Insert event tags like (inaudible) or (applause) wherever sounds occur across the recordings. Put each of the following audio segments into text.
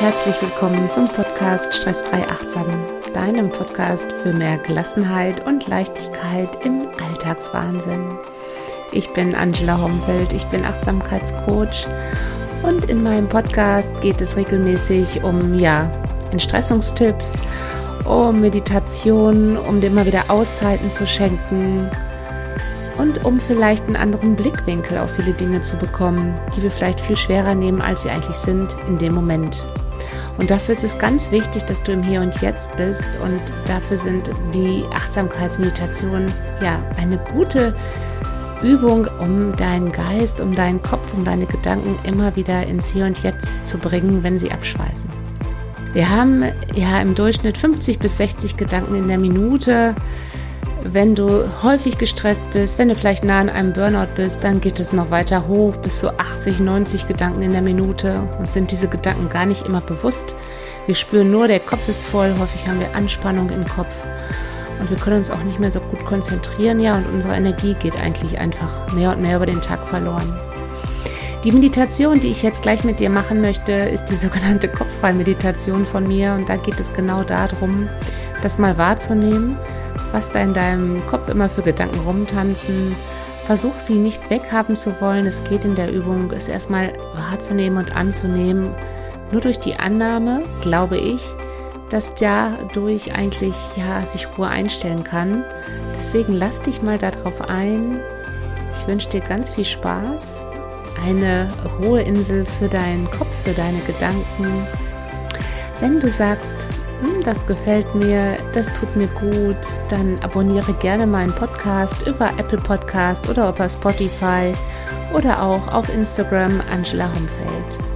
Herzlich willkommen zum Podcast Stressfrei Achtsam, deinem Podcast für mehr Gelassenheit und Leichtigkeit im Alltagswahnsinn. Ich bin Angela Homfeld, ich bin Achtsamkeitscoach und in meinem Podcast geht es regelmäßig um ja, Entstressungstipps, um Meditation, um dir mal wieder Auszeiten zu schenken und um vielleicht einen anderen Blickwinkel auf viele Dinge zu bekommen, die wir vielleicht viel schwerer nehmen, als sie eigentlich sind in dem Moment. Und dafür ist es ganz wichtig, dass du im Hier und Jetzt bist. Und dafür sind die Achtsamkeitsmeditationen ja eine gute Übung, um deinen Geist, um deinen Kopf, um deine Gedanken immer wieder ins Hier und Jetzt zu bringen, wenn sie abschweifen. Wir haben ja im Durchschnitt 50 bis 60 Gedanken in der Minute wenn du häufig gestresst bist, wenn du vielleicht nah an einem Burnout bist, dann geht es noch weiter hoch bis zu 80, 90 Gedanken in der Minute. Und sind diese Gedanken gar nicht immer bewusst. Wir spüren nur, der Kopf ist voll, häufig haben wir Anspannung im Kopf. Und wir können uns auch nicht mehr so gut konzentrieren, ja, und unsere Energie geht eigentlich einfach mehr und mehr über den Tag verloren. Die Meditation, die ich jetzt gleich mit dir machen möchte, ist die (laughs) sogenannte Kopffrei-Meditation von mir. Und da geht es genau darum, das mal wahrzunehmen, was da in deinem Kopf immer für Gedanken rumtanzen. Versuch sie nicht weghaben zu wollen. Es geht in der Übung, es erstmal wahrzunehmen und anzunehmen. Nur durch die Annahme, glaube ich, dass dadurch eigentlich ja sich Ruhe einstellen kann. Deswegen lass dich mal darauf ein. Ich wünsche dir ganz viel Spaß, eine Ruheinsel für deinen Kopf, für deine Gedanken. Wenn du sagst, das gefällt mir, das tut mir gut, dann abonniere gerne meinen Podcast über Apple Podcast oder über Spotify oder auch auf Instagram Angela Humfeld.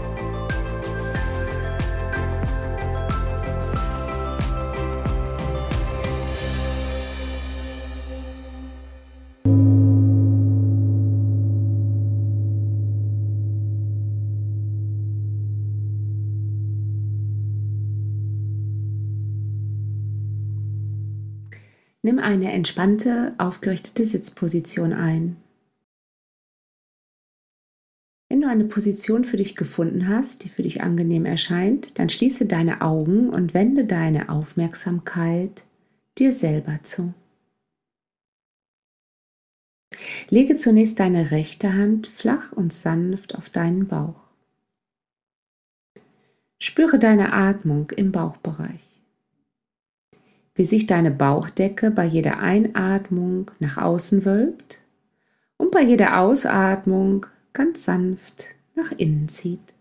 Nimm eine entspannte, aufgerichtete Sitzposition ein. Wenn du eine Position für dich gefunden hast, die für dich angenehm erscheint, dann schließe deine Augen und wende deine Aufmerksamkeit dir selber zu. Lege zunächst deine rechte Hand flach und sanft auf deinen Bauch. Spüre deine Atmung im Bauchbereich wie sich deine Bauchdecke bei jeder Einatmung nach außen wölbt und bei jeder Ausatmung ganz sanft nach innen zieht.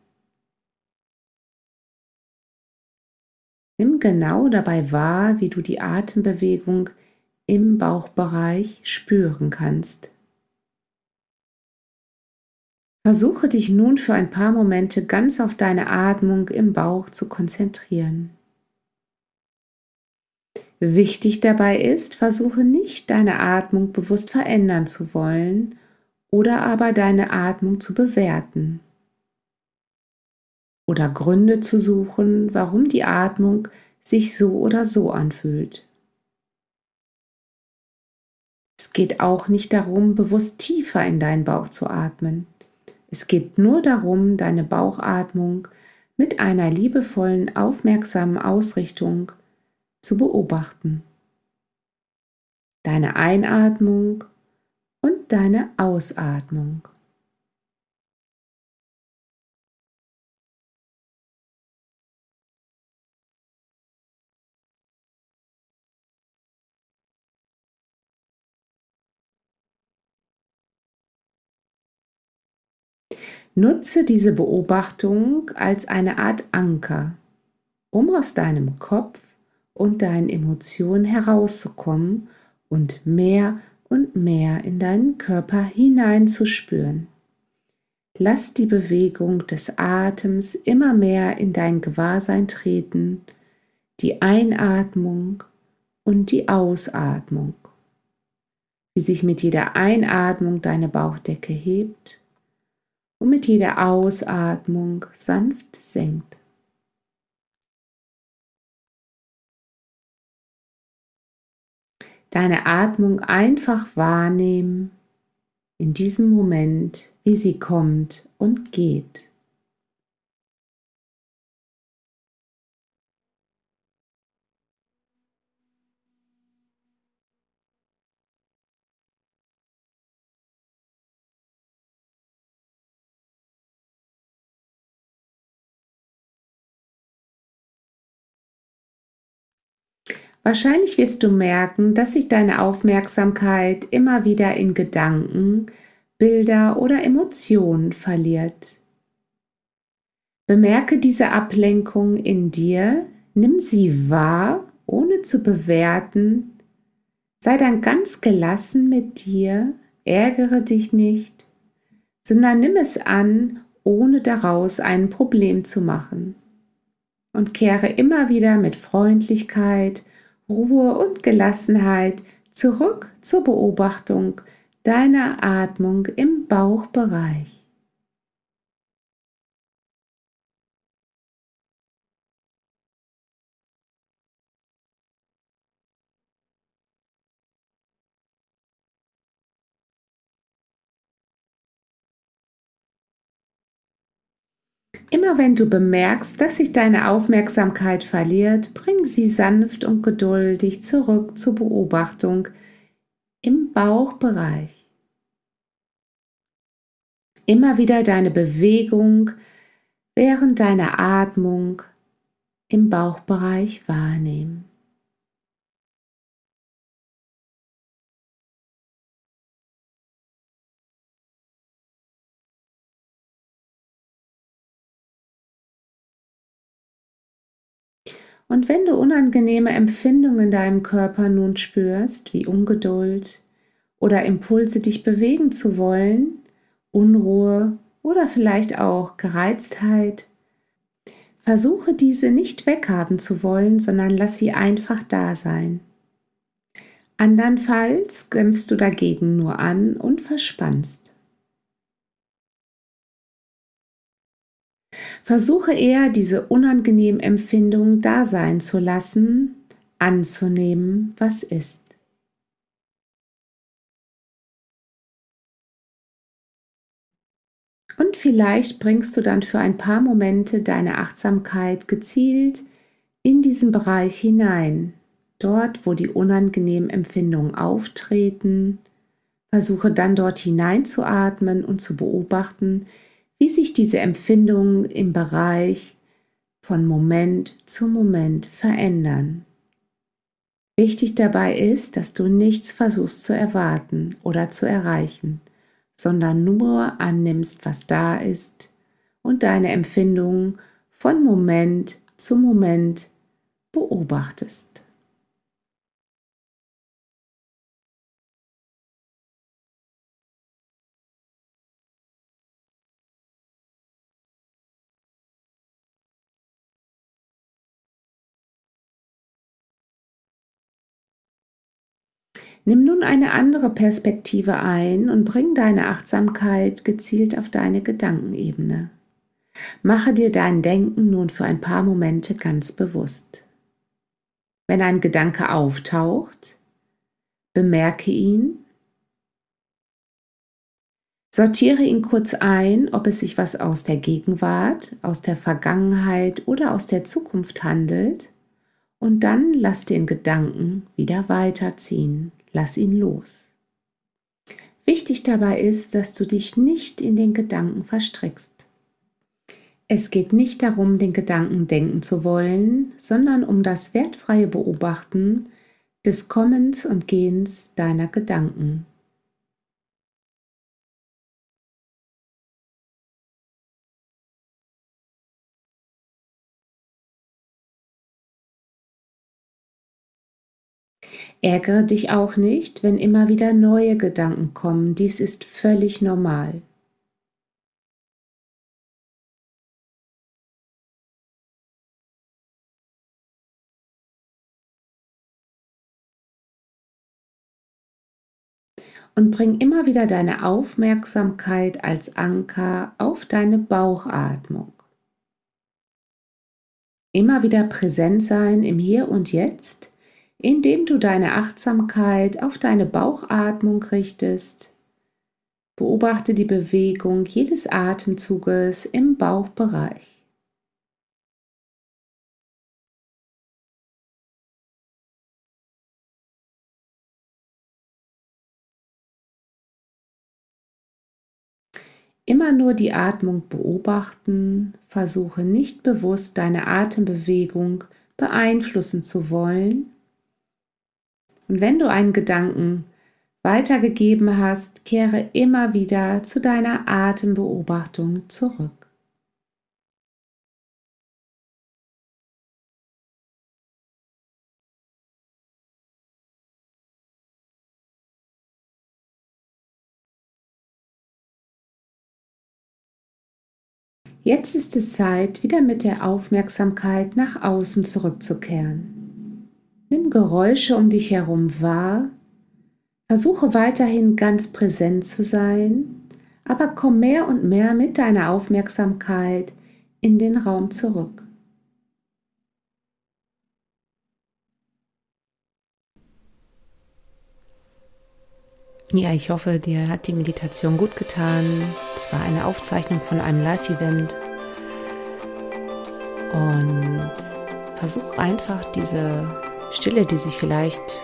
Nimm genau dabei wahr, wie du die Atembewegung im Bauchbereich spüren kannst. Versuche dich nun für ein paar Momente ganz auf deine Atmung im Bauch zu konzentrieren. Wichtig dabei ist, versuche nicht deine Atmung bewusst verändern zu wollen oder aber deine Atmung zu bewerten. Oder Gründe zu suchen, warum die Atmung sich so oder so anfühlt. Es geht auch nicht darum, bewusst tiefer in deinen Bauch zu atmen. Es geht nur darum, deine Bauchatmung mit einer liebevollen, aufmerksamen Ausrichtung zu beobachten. Deine Einatmung und deine Ausatmung. Nutze diese Beobachtung als eine Art Anker, um aus deinem Kopf und deinen Emotionen herauszukommen und mehr und mehr in deinen Körper hineinzuspüren. Lass die Bewegung des Atems immer mehr in dein Gewahrsein treten, die Einatmung und die Ausatmung, wie sich mit jeder Einatmung deine Bauchdecke hebt und mit jeder Ausatmung sanft senkt. Deine Atmung einfach wahrnehmen in diesem Moment, wie sie kommt und geht. Wahrscheinlich wirst du merken, dass sich deine Aufmerksamkeit immer wieder in Gedanken, Bilder oder Emotionen verliert. Bemerke diese Ablenkung in dir, nimm sie wahr, ohne zu bewerten, sei dann ganz gelassen mit dir, ärgere dich nicht, sondern nimm es an, ohne daraus ein Problem zu machen. Und kehre immer wieder mit Freundlichkeit, Ruhe und Gelassenheit zurück zur Beobachtung deiner Atmung im Bauchbereich. Immer wenn du bemerkst, dass sich deine Aufmerksamkeit verliert, bring sie sanft und geduldig zurück zur Beobachtung im Bauchbereich. Immer wieder deine Bewegung während deiner Atmung im Bauchbereich wahrnehmen. Und wenn du unangenehme Empfindungen in deinem Körper nun spürst, wie Ungeduld oder Impulse, dich bewegen zu wollen, Unruhe oder vielleicht auch Gereiztheit, versuche diese nicht weghaben zu wollen, sondern lass sie einfach da sein. Andernfalls kämpfst du dagegen nur an und verspannst. Versuche eher, diese unangenehmen Empfindungen da sein zu lassen, anzunehmen, was ist. Und vielleicht bringst du dann für ein paar Momente deine Achtsamkeit gezielt in diesen Bereich hinein, dort, wo die unangenehmen Empfindungen auftreten. Versuche dann dort hineinzuatmen und zu beobachten, wie sich diese Empfindungen im Bereich von Moment zu Moment verändern. Wichtig dabei ist, dass du nichts versuchst zu erwarten oder zu erreichen, sondern nur annimmst, was da ist und deine Empfindungen von Moment zu Moment beobachtest. Nimm nun eine andere Perspektive ein und bring deine Achtsamkeit gezielt auf deine Gedankenebene. Mache dir dein Denken nun für ein paar Momente ganz bewusst. Wenn ein Gedanke auftaucht, bemerke ihn, sortiere ihn kurz ein, ob es sich was aus der Gegenwart, aus der Vergangenheit oder aus der Zukunft handelt, und dann lass den Gedanken wieder weiterziehen, lass ihn los. Wichtig dabei ist, dass du dich nicht in den Gedanken verstrickst. Es geht nicht darum, den Gedanken denken zu wollen, sondern um das wertfreie Beobachten des Kommens und Gehens deiner Gedanken. Ärgere dich auch nicht, wenn immer wieder neue Gedanken kommen. Dies ist völlig normal. Und bring immer wieder deine Aufmerksamkeit als Anker auf deine Bauchatmung. Immer wieder präsent sein im Hier und Jetzt indem du deine Achtsamkeit auf deine Bauchatmung richtest. Beobachte die Bewegung jedes Atemzuges im Bauchbereich. Immer nur die Atmung beobachten, versuche nicht bewusst deine Atembewegung beeinflussen zu wollen Und wenn du einen Gedanken weitergegeben hast, kehre immer wieder zu deiner Atembeobachtung zurück. Jetzt ist es Zeit, wieder mit der Aufmerksamkeit nach außen zurückzukehren. Nimm Geräusche um dich herum wahr, versuche weiterhin ganz präsent zu sein, aber komm mehr und mehr mit deiner Aufmerksamkeit in den Raum zurück. Ja, ich hoffe, dir hat die Meditation gut getan. Es war eine Aufzeichnung von einem Live-Event. Und versuch einfach diese Stille, die sich vielleicht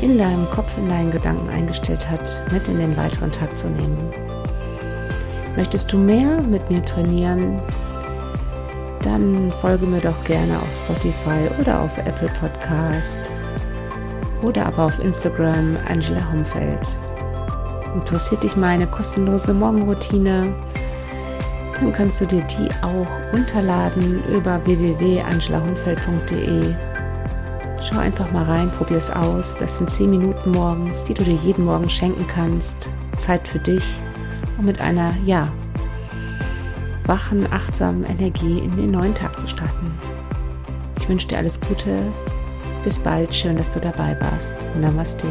in deinem Kopf, in deinen Gedanken eingestellt hat, mit in den weiteren Tag zu nehmen. Möchtest du mehr mit mir trainieren? Dann folge mir doch gerne auf Spotify oder auf Apple Podcast oder aber auf Instagram Angela Humfeld. Interessiert dich meine kostenlose Morgenroutine? Dann kannst du dir die auch runterladen über www.angelahumfeld.de. Schau einfach mal rein, probier es aus. Das sind 10 Minuten morgens, die du dir jeden Morgen schenken kannst. Zeit für dich, um mit einer, ja, wachen, achtsamen Energie in den neuen Tag zu starten. Ich wünsche dir alles Gute, bis bald, schön, dass du dabei warst. Namaste.